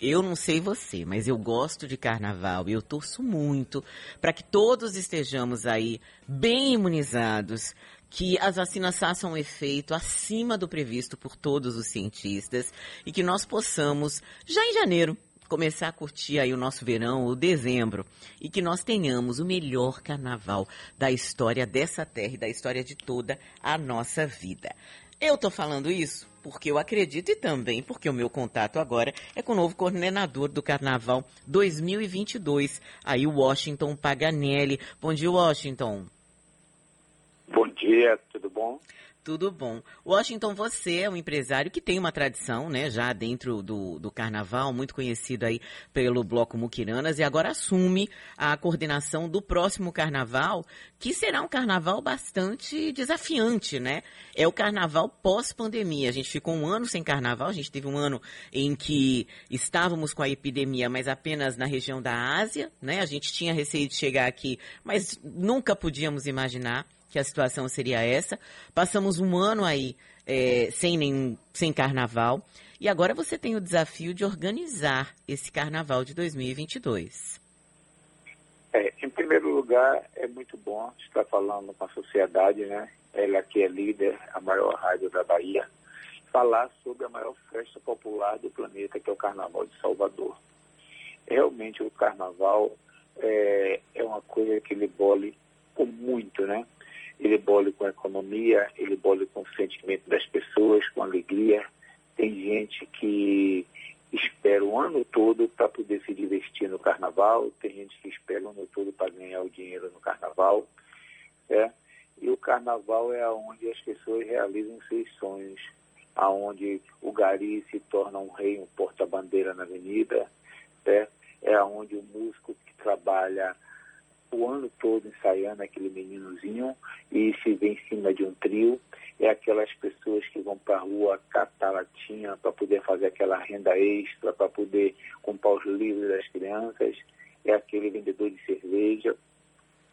Eu não sei você, mas eu gosto de carnaval e eu torço muito para que todos estejamos aí bem imunizados, que as vacinas façam um efeito acima do previsto por todos os cientistas e que nós possamos, já em janeiro, começar a curtir aí o nosso verão, o dezembro, e que nós tenhamos o melhor carnaval da história dessa terra e da história de toda a nossa vida. Eu tô falando isso porque eu acredito e também porque o meu contato agora é com o novo coordenador do Carnaval 2022, aí Washington Paganelli. Bom dia, Washington. Bom dia, tudo bom? Tudo bom. Washington, você é um empresário que tem uma tradição, né, já dentro do, do carnaval, muito conhecido aí pelo Bloco Muquiranas, e agora assume a coordenação do próximo carnaval, que será um carnaval bastante desafiante, né? É o carnaval pós-pandemia. A gente ficou um ano sem carnaval, a gente teve um ano em que estávamos com a epidemia, mas apenas na região da Ásia, né? A gente tinha receio de chegar aqui, mas nunca podíamos imaginar que a situação seria essa. Passamos um ano aí é, sem, nenhum, sem carnaval. E agora você tem o desafio de organizar esse carnaval de 2022. É, em primeiro lugar, é muito bom estar falando com a sociedade, né? Ela que é líder, a maior rádio da Bahia, falar sobre a maior festa popular do planeta, que é o Carnaval de Salvador. Realmente o Carnaval é, é uma coisa que ele bole com muito, né? Ele bole com a economia, ele bole com o sentimento das pessoas, com alegria. Tem gente que espera o ano todo para poder se divertir no carnaval, tem gente que espera o ano todo para ganhar o dinheiro no carnaval. É? E o carnaval é onde as pessoas realizam seus sonhos, aonde o gari se torna um rei, um porta-bandeira na avenida, é, é onde o músico que trabalha o ano todo ensaiando aquele meninozinho e se vê em cima de um trio. É aquelas pessoas que vão para a rua catar latinha para poder fazer aquela renda extra, para poder comprar os livros das crianças. É aquele vendedor de cerveja.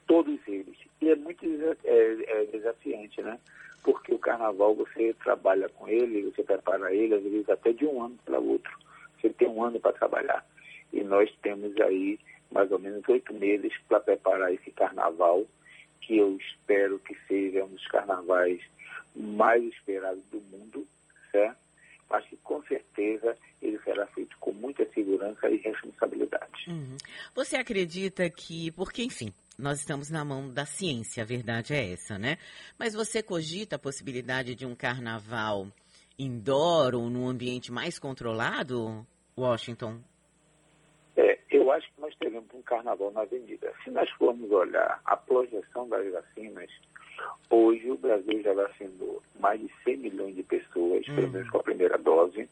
Todos eles. E é muito é, é desafiante, né? Porque o carnaval você trabalha com ele, você prepara ele, às vezes até de um ano para outro. Você tem um ano para trabalhar. E nós temos aí mais ou menos oito meses para preparar esse carnaval, que eu espero que seja um dos carnavais mais esperados do mundo, certo? Mas que com certeza ele será feito com muita segurança e responsabilidade. Uhum. Você acredita que, porque enfim, nós estamos na mão da ciência, a verdade é essa, né? Mas você cogita a possibilidade de um carnaval indoor ou num ambiente mais controlado, Washington? Nós teremos um carnaval na avenida. Se nós formos olhar a projeção das vacinas, hoje o Brasil já vacinou mais de 100 milhões de pessoas, pelo menos com a primeira dose.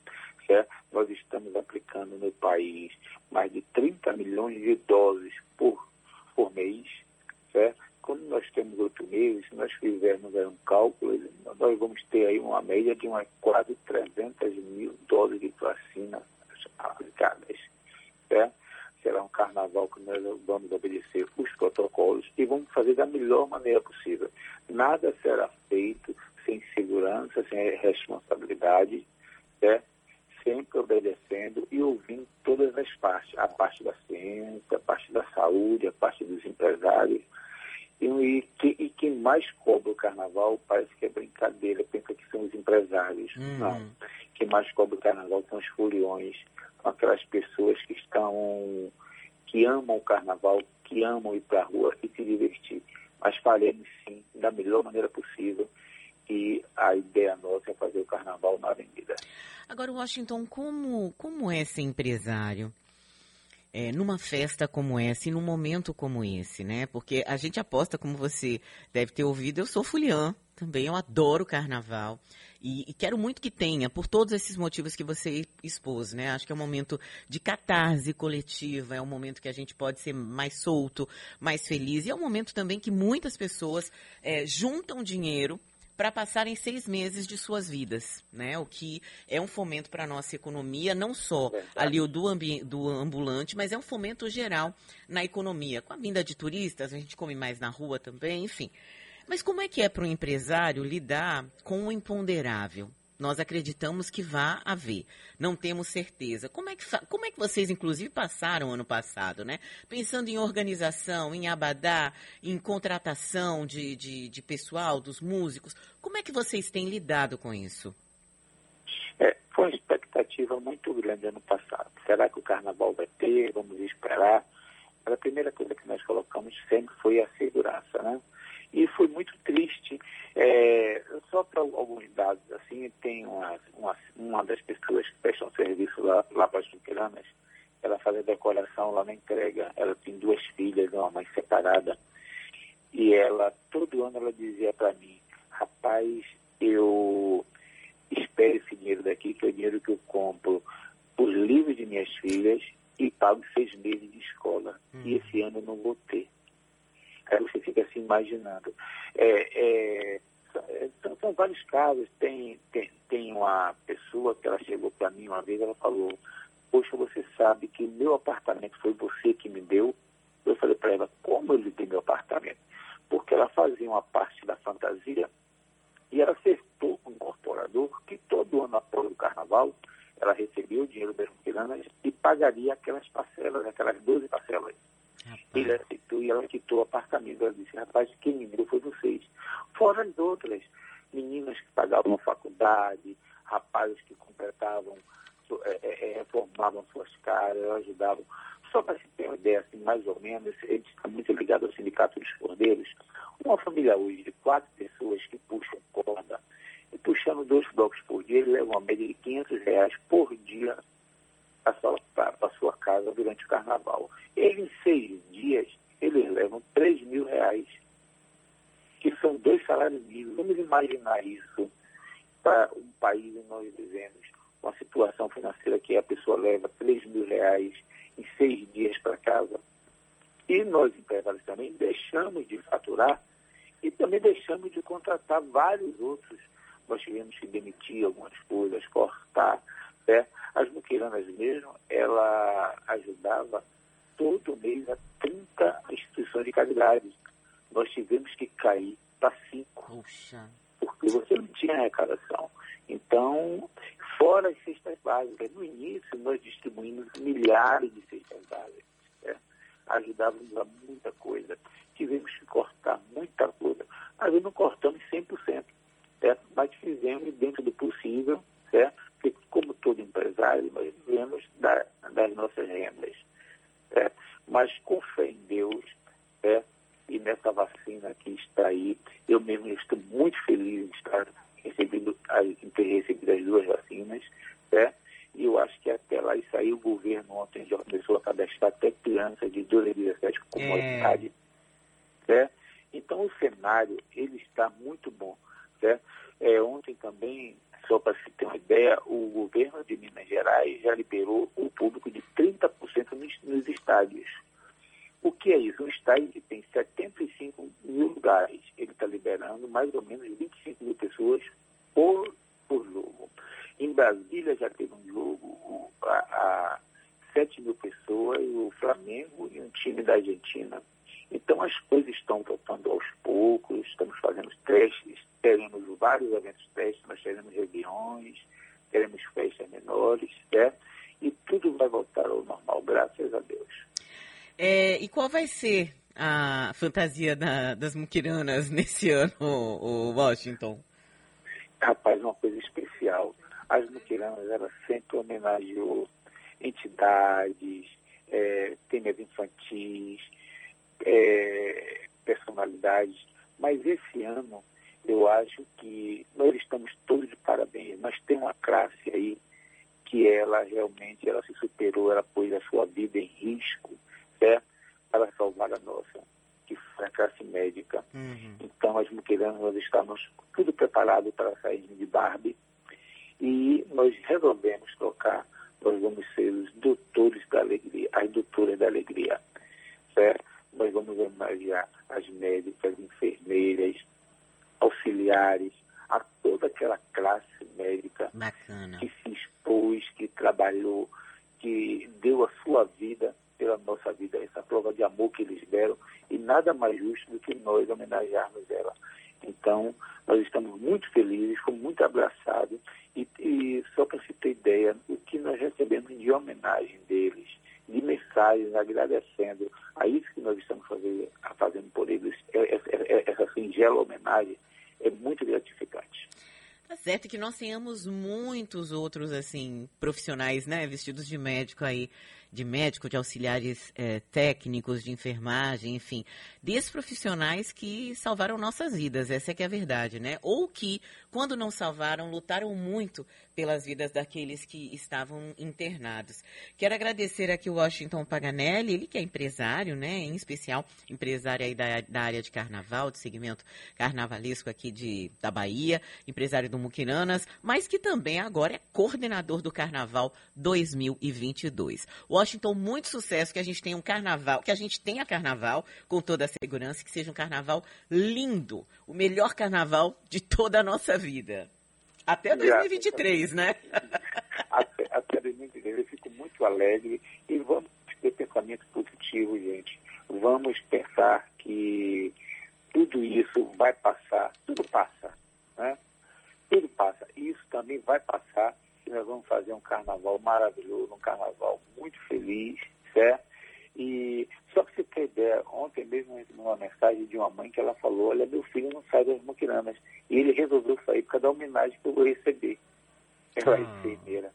Certo? Nós estamos aplicando no país mais de 30 milhões de doses por, por mês. Certo? Quando nós temos oito meses, se nós fizermos um cálculo, nós vamos ter aí uma média de uma, quase 300 mil doses de vacina aplicadas. Certo? será um carnaval que nós vamos obedecer os protocolos e vamos fazer da melhor maneira possível. Nada será feito sem segurança, sem responsabilidade, né? sempre obedecendo e ouvindo todas as partes, a parte da ciência, a parte da saúde, a parte dos empresários. E, e, e quem mais cobra o carnaval parece que é brincadeira, pensa que são os empresários. Uhum. Não. Quem mais cobra o carnaval são os foliões, aquelas pessoas que estão, que amam o carnaval, que amam ir para a rua e se divertir. Mas faremos sim, da melhor maneira possível, e a ideia nossa é fazer o carnaval na avenida. Agora, Washington, como, como é ser empresário? É, numa festa como essa e num momento como esse, né? Porque a gente aposta, como você deve ter ouvido, eu sou fuliã também, eu adoro carnaval. E, e, quero muito que tenha, por todos esses motivos que você expôs, né? Acho que é um momento de catarse coletiva, é um momento que a gente pode ser mais solto, mais feliz. E é um momento também que muitas pessoas é, juntam dinheiro para passarem seis meses de suas vidas, né? O que é um fomento para a nossa economia, não só ali o do, do ambulante, mas é um fomento geral na economia. Com a vinda de turistas, a gente come mais na rua também, enfim. Mas como é que é para um empresário lidar com o imponderável? Nós acreditamos que vá haver. Não temos certeza. Como é que, como é que vocês, inclusive, passaram ano passado, né? Pensando em organização, em abadá, em contratação de, de, de pessoal, dos músicos. Como é que vocês têm lidado com isso? É, foi uma expectativa muito grande ano passado. Será que o carnaval vai ter? Vamos esperar. A primeira coisa que nós colocamos sempre foi a segurança, né? E foi muito triste. É, só para alguns tem uma, uma, uma das pessoas que prestam serviço lá, lá para as Chuquiranas, ela faz a decoração lá na entrega. Ela tem duas filhas, uma mãe separada. E ela, todo ano, ela dizia para mim, rapaz, eu espero esse dinheiro daqui, que é o dinheiro que eu compro os livros de minhas filhas e pago seis meses de escola. Hum. E esse ano eu não vou ter. Aí você fica se imaginando. É, é, são, são, vários casos. Tem, tem, tem uma pessoa que ela chegou para mim uma vez, ela falou, poxa, você sabe que meu apartamento foi você que me deu? Eu falei para ela, como eu lhe dei meu apartamento? Porque ela fazia uma parte da fantasia e ela acertou com um incorporador que todo ano após o carnaval ela recebia o dinheiro das miranas e pagaria aquelas parcelas, aquelas 12 parcelas. Rapaz. Ele aceitou e ela quitou o apartamento. Ela disse, rapaz, quem me deu foi vocês. Fora as outras, meninas que pagavam faculdade, rapazes que completavam, é, é, é, reformavam caras, ajudavam. Só para se ter uma ideia, assim, mais ou menos, ele está muito ligado ao Sindicato dos Cordeiros. Uma família hoje de quatro pessoas que puxam corda, e puxando dois blocos por dia, ele leva uma média de 500 reais por dia para a sua casa durante o carnaval. Ele, em seis dias, eles levam 3 mil reais, que são dois salários mínimos. Vamos imaginar isso para um país em nós vivemos, uma situação financeira que a pessoa leva 3 mil reais em seis dias para casa. E nós, empresários, também deixamos de faturar e também deixamos de contratar vários outros nós tivemos que demitir algumas coisas, cortar. Né? As muquiranas mesmo, ela ajudava todo mês a 30 instituições de caridade. Nós tivemos que cair para cinco. Puxa. Porque você não tinha arrecadação. Então, fora as cestas básicas, no início nós distribuímos milhares de cestas básicas. Ajudávamos a muita coisa. Tivemos que cortar muita coisa. Mas não cortamos 100% certo? mas fizemos dentro do possível, certo? porque como todo empresário, nós vivemos da, das nossas rendas. Certo? Mas com fé em Deus, certo? e nessa vacina que está aí, eu mesmo estou muito feliz em estar recebendo, ter recebido as duas vacinas, certo? Lá, isso aí o governo ontem já começou a cadastrar até crianças de 12 a 17 com comorbidade, é. certo? Então o cenário, ele está muito bom. Certo? É, ontem também, só para se ter uma ideia, o governo de Minas Gerais já liberou o público de 30% nos, nos estádios. O que é isso? Um estádio que tem 75 mil lugares, ele está liberando mais ou menos 25 mil pessoas por, por jogo. Em Brasília já teve um jogo a, a 7 mil pessoas, o Flamengo e um time da Argentina. Então as coisas estão voltando aos poucos, estamos fazendo testes, teremos vários eventos testes, nós teremos reuniões, teremos festas menores, certo? E tudo vai voltar ao normal, graças a Deus. É, e qual vai ser a fantasia da, das muquiranas nesse ano, o Washington? Rapaz, uma coisa especial. As muquiranas, elas sempre homenageou entidades, é, temas infantis, é, personalidades, mas esse ano eu acho que nós estamos todos de parabéns, mas tem uma classe aí que ela realmente ela se superou, ela pôs a sua vida em risco, certo? Para salvar a nossa, que foi a classe médica. Uhum. Então, as muquiranas, nós estamos tudo preparado para sair de Barbie auxiliares, a toda aquela classe médica Bacana. que se expôs, que trabalhou, que deu a sua vida pela nossa vida, essa prova de amor que eles deram, e nada mais justo do que nós homenagearmos ela. Então, nós estamos muito felizes, fomos muito abraçados, e E só para você ter ideia, o que nós recebemos de homenagem deles, de mensagens agradecendo a isso que nós estamos fazendo, fazendo por eles, é, é, é, essa singela homenagem, muito gratificante. Tá certo que nós tenhamos muitos outros, assim, profissionais, né, vestidos de médico aí, de médico, de auxiliares é, técnicos, de enfermagem, enfim, desses profissionais que salvaram nossas vidas, essa é que é a verdade, né? Ou que, quando não salvaram, lutaram muito pelas vidas daqueles que estavam internados. Quero agradecer aqui o Washington Paganelli, ele que é empresário, né? Em especial, empresário aí da, da área de carnaval, de segmento carnavalesco aqui de, da Bahia, empresário do Muquiranas, mas que também agora é coordenador do Carnaval 2022. Washington, muito sucesso, que a gente tenha um carnaval, que a gente tenha carnaval com toda a segurança, que seja um carnaval lindo, o melhor carnaval de toda a nossa vida. Até 2023, né? Até, até 2023. Eu fico muito alegre e vamos ter pensamento positivo, gente. Vamos pensar que tudo isso vai passar, tudo passa, né? Tudo passa. Isso também vai passar e nós vamos fazer um carnaval maravilhoso, um carnaval muito feliz, certo? E só para você ter ideia, ontem mesmo eu recebi uma mensagem de uma mãe que ela falou, olha, meu filho não sai das muquiranas. E ele resolveu sair por causa da homenagem que eu vou receber. Ela é ah. enfermeira.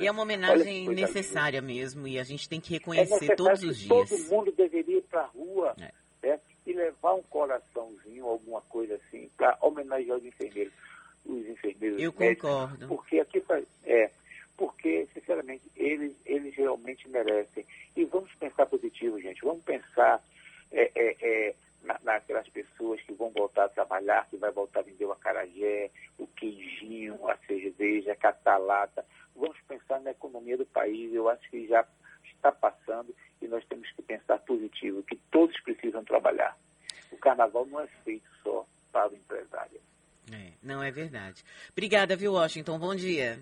E é uma homenagem necessária mesmo, e a gente tem que é reconhecer é todos os dias. Todo mundo deveria ir para a rua é. e levar um coraçãozinho, alguma coisa assim, para homenagear os enfermeiros. Os enfermeiros Eu médicos, concordo. Porque aqui é, porque, sinceramente, eles, eles realmente merecem. E vamos pensar positivo, gente. Vamos pensar é, é, é, na, naquelas pessoas que vão voltar a trabalhar, que vai voltar a vender o acarajé, o queijinho, a cerveja, a catalata. Vamos pensar na economia do país. Eu acho que já está passando e nós temos que pensar positivo, que todos precisam trabalhar. O carnaval não é feito só para o empresário. É, não é verdade. Obrigada, viu, Washington? Bom dia.